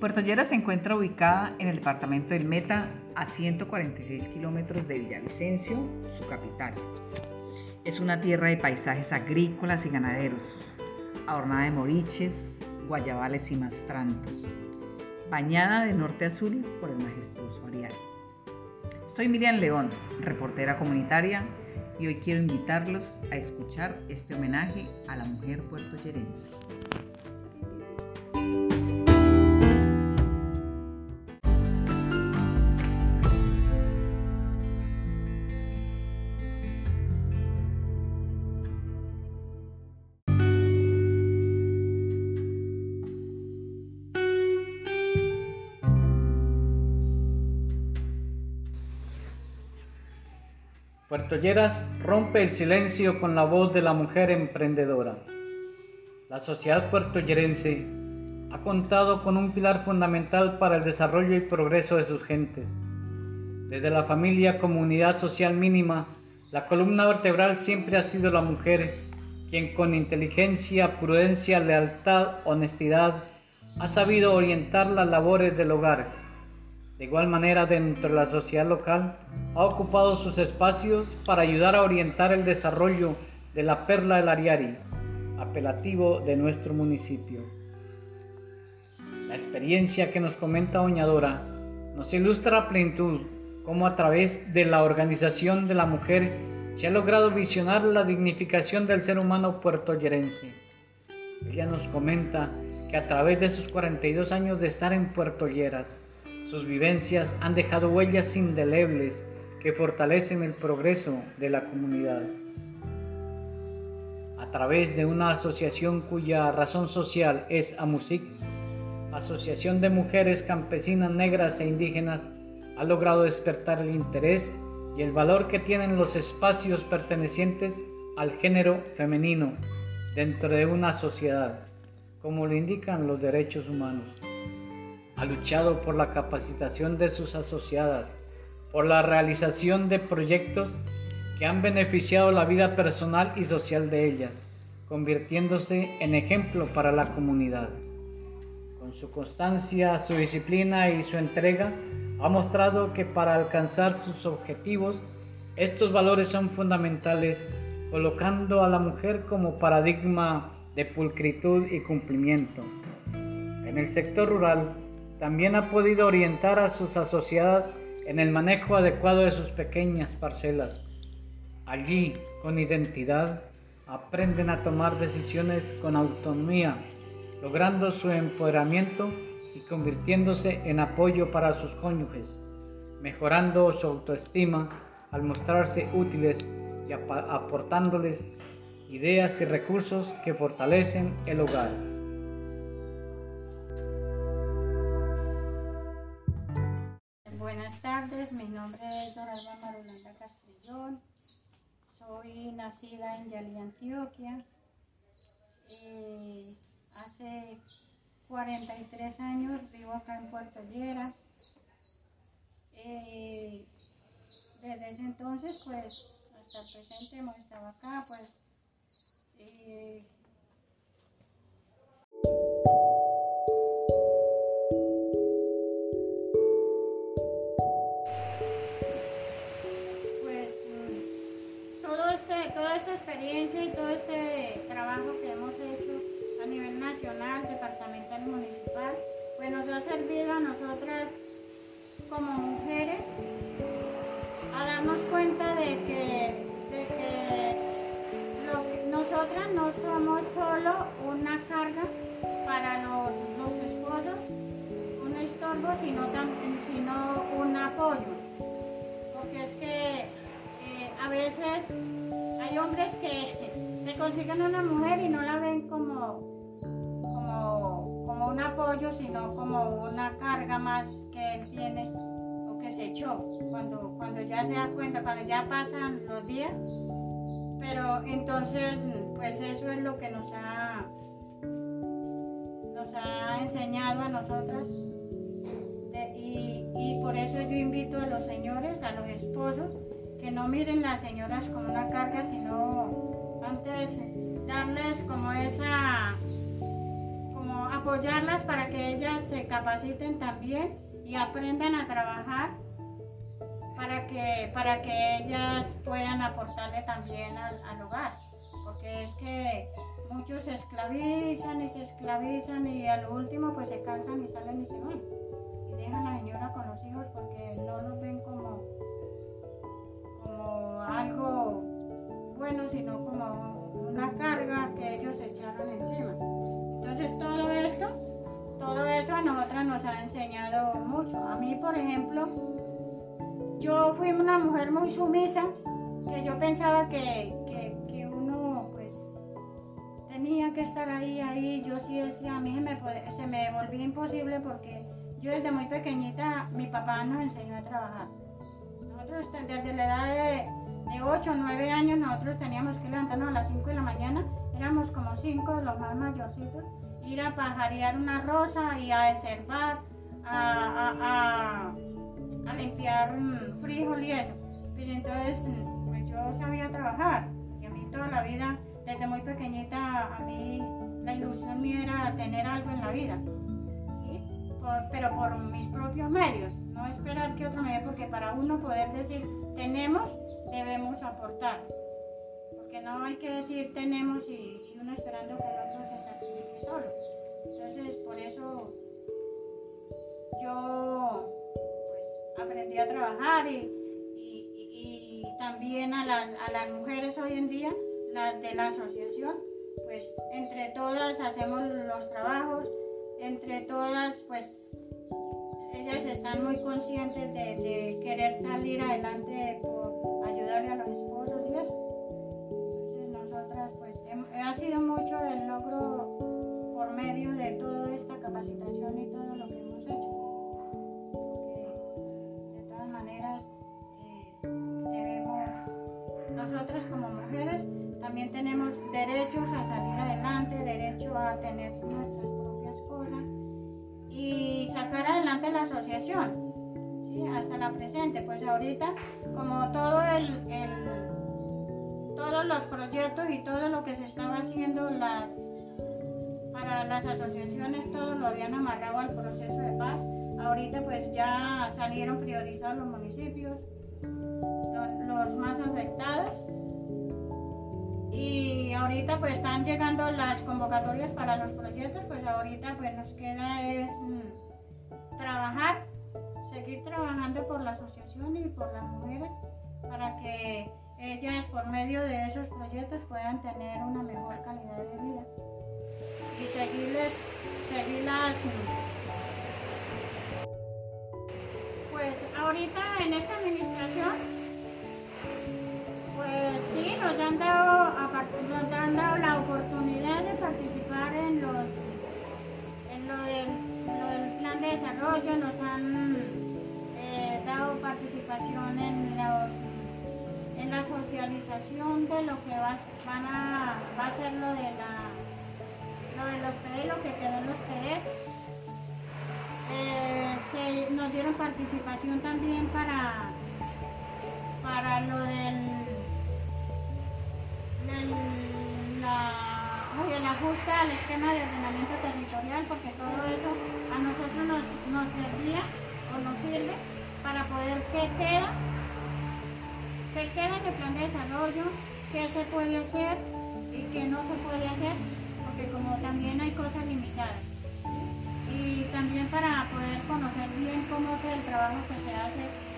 Puerto Lleras se encuentra ubicada en el departamento del Meta, a 146 kilómetros de Villavicencio, su capital. Es una tierra de paisajes agrícolas y ganaderos, adornada de moriches, guayabales y mastrantos, bañada de norte a sur por el majestuoso Arial. Soy Miriam León, reportera comunitaria, y hoy quiero invitarlos a escuchar este homenaje a la mujer puertoyerense. Puerto Lleras rompe el silencio con la voz de la mujer emprendedora. La sociedad puertoyerense ha contado con un pilar fundamental para el desarrollo y progreso de sus gentes. Desde la familia comunidad social mínima, la columna vertebral siempre ha sido la mujer, quien con inteligencia, prudencia, lealtad, honestidad, ha sabido orientar las labores del hogar de igual manera, dentro de la sociedad local, ha ocupado sus espacios para ayudar a orientar el desarrollo de la Perla del Ariari, apelativo de nuestro municipio. La experiencia que nos comenta Doña Dora nos ilustra a plenitud cómo a través de la organización de la mujer se ha logrado visionar la dignificación del ser humano puertoyerense. Ella nos comenta que a través de sus 42 años de estar en Puerto Lleras, sus vivencias han dejado huellas indelebles que fortalecen el progreso de la comunidad. A través de una asociación cuya razón social es AMUSIC, Asociación de Mujeres Campesinas Negras e Indígenas, ha logrado despertar el interés y el valor que tienen los espacios pertenecientes al género femenino dentro de una sociedad, como lo indican los derechos humanos ha luchado por la capacitación de sus asociadas, por la realización de proyectos que han beneficiado la vida personal y social de ellas, convirtiéndose en ejemplo para la comunidad. Con su constancia, su disciplina y su entrega, ha mostrado que para alcanzar sus objetivos, estos valores son fundamentales, colocando a la mujer como paradigma de pulcritud y cumplimiento. En el sector rural, también ha podido orientar a sus asociadas en el manejo adecuado de sus pequeñas parcelas. Allí, con identidad, aprenden a tomar decisiones con autonomía, logrando su empoderamiento y convirtiéndose en apoyo para sus cónyuges, mejorando su autoestima al mostrarse útiles y aportándoles ideas y recursos que fortalecen el hogar. Tardes, mi nombre es Doralba Marulanda Castrillón, soy nacida en Yalí, Antioquia. Eh, hace 43 años vivo acá en Puerto Lleras. Eh, desde entonces, pues, hasta el presente hemos estado acá, pues, eh, experiencia y todo este trabajo que hemos hecho a nivel nacional, departamental municipal, pues nos ha servido a nosotras como mujeres a darnos cuenta de que, nosotras no somos solo una carga para los, esposos, un estorbo, sino, sino un apoyo. Porque es que eh, a veces hay hombres que se consiguen una mujer y no la ven como, como, un apoyo, sino como una carga más que él tiene o que se echó cuando, cuando ya se da cuenta, cuando ya pasan los días. Pero entonces, pues eso es lo que nos ha, nos ha enseñado a nosotras. y, y por eso yo invito a los señores, a los esposos, que no miren las señoras como una carga, sino antes darles como esa, como apoyarlas para que ellas se capaciten también y aprendan a trabajar para que, para que ellas puedan aportarle también al, al hogar. Porque es que muchos se esclavizan y se esclavizan y al último pues se cansan y salen y se van. Y dejan a la señora con los hijos porque algo bueno, sino como una carga que ellos echaron encima. Entonces todo esto, todo eso a nosotras nos ha enseñado mucho. A mí, por ejemplo, yo fui una mujer muy sumisa, que yo pensaba que, que, que uno pues tenía que estar ahí, ahí. Yo sí decía, a mí se me, se me volvía imposible porque yo desde muy pequeñita, mi papá nos enseñó a trabajar. Nosotros desde la edad de, de 8 o 9 años, nosotros teníamos que levantarnos a las 5 de la mañana, éramos como 5 de los más mayorcitos, ir a pajarear una rosa y a deservar, a, a- a- a limpiar frijol y eso. Entonces, pues yo sabía trabajar y a mí toda la vida, desde muy pequeñita, a mí la ilusión mía era tener algo en la vida. ¿sí? Por- pero por mis propios medios, no esperar que otro me dé, porque para uno poder decir tenemos, debemos aportar. Porque no hay que decir tenemos y, y uno esperando que el otro se sacrifique solo. Entonces, por eso yo pues, aprendí a trabajar y, también a las, a las mujeres hoy en día, las de la asociación, pues entre todas hacemos los trabajos, entre todas pues ellas están muy conscientes de, de querer salir adelante por sacar adelante la asociación, ¿sí? hasta la presente. Pues ahorita, como todo el, el- todos los proyectos y todo lo que se estaba haciendo las, para las asociaciones, todo lo habían amarrado al proceso de paz. Ahorita pues ya salieron priorizados los municipios, los más afectados. Y ahorita pues están llegando las convocatorias para los proyectos, pues ahorita pues nos queda es mm, trabajar, seguir trabajando por la asociación y por las mujeres para que ellas por medio de esos proyectos puedan tener una mejor calidad de vida y seguirles, seguirlas. Pues ahorita en esta administración pues sí, nos han dado, nos han dado la oportunidad de participar en los desarrollo, nos han eh, dado participación en los en la socialización de lo que va, a- va a ser lo de la lo de los PD, lo que quedó en los. Eh, nos dieron participación también para para lo del el, la, oye, el ajuste al esquema de ordenamiento territorial, porque todo eso a nosotros nos, nos servía o nos sirve para poder qué queda, qué queda en el plan de desarrollo, qué se puede hacer y qué no se puede hacer, porque como también hay cosas limitadas. Y también para poder conocer bien cómo es el trabajo que se hace,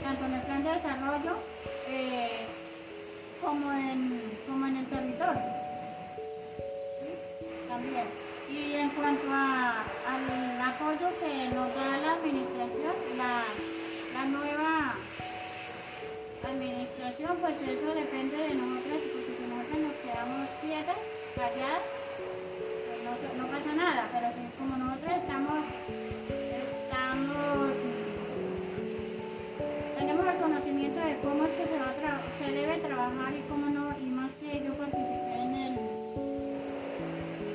no, pasa nada, pero si como nosotros estamos, estamos tenemos el conocimiento de cómo es que se, va a se debe trabajar y cómo no, y más que yo participé en, el,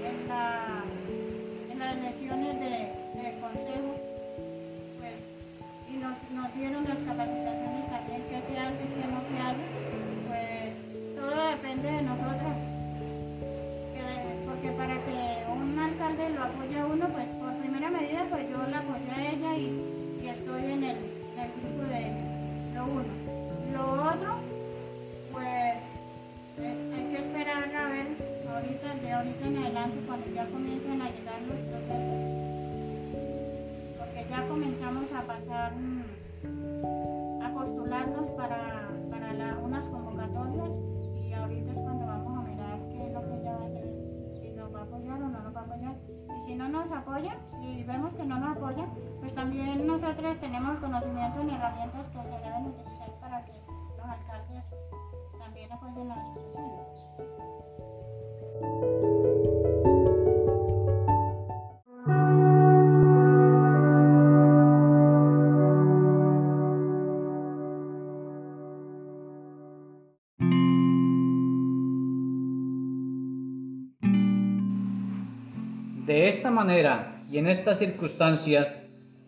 en, la, en las elecciones de, de consejo, pues, y nos, nos dieron en adelante cuando ya comiencen a llegar nuestros. Porque ya comenzamos a pasar, mm, a postularnos para, para unas convocatorias y ahorita es cuando vamos a mirar qué es lo que ella va a hacer, si nos va a apoyar o no nos va a apoyar. Y si no nos apoya, si vemos que no nos apoya, pues también nosotros tenemos conocimientos y herramientas que se deben utilizar para que los alcaldes también apoyen a las asociaciones. De esta manera y en estas circunstancias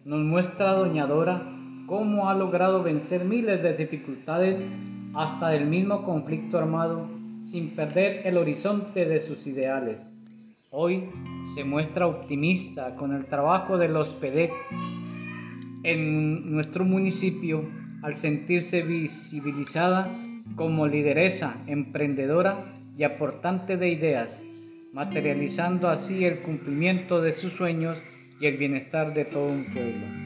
nos muestra Doña Dora cómo ha logrado vencer miles de dificultades hasta el mismo conflicto armado sin perder el horizonte de sus ideales. Hoy se muestra optimista con el trabajo de los PEDEC en nuestro municipio al sentirse visibilizada como lideresa, emprendedora y aportante de ideas, materializando así el cumplimiento de sus sueños y el bienestar de todo un pueblo.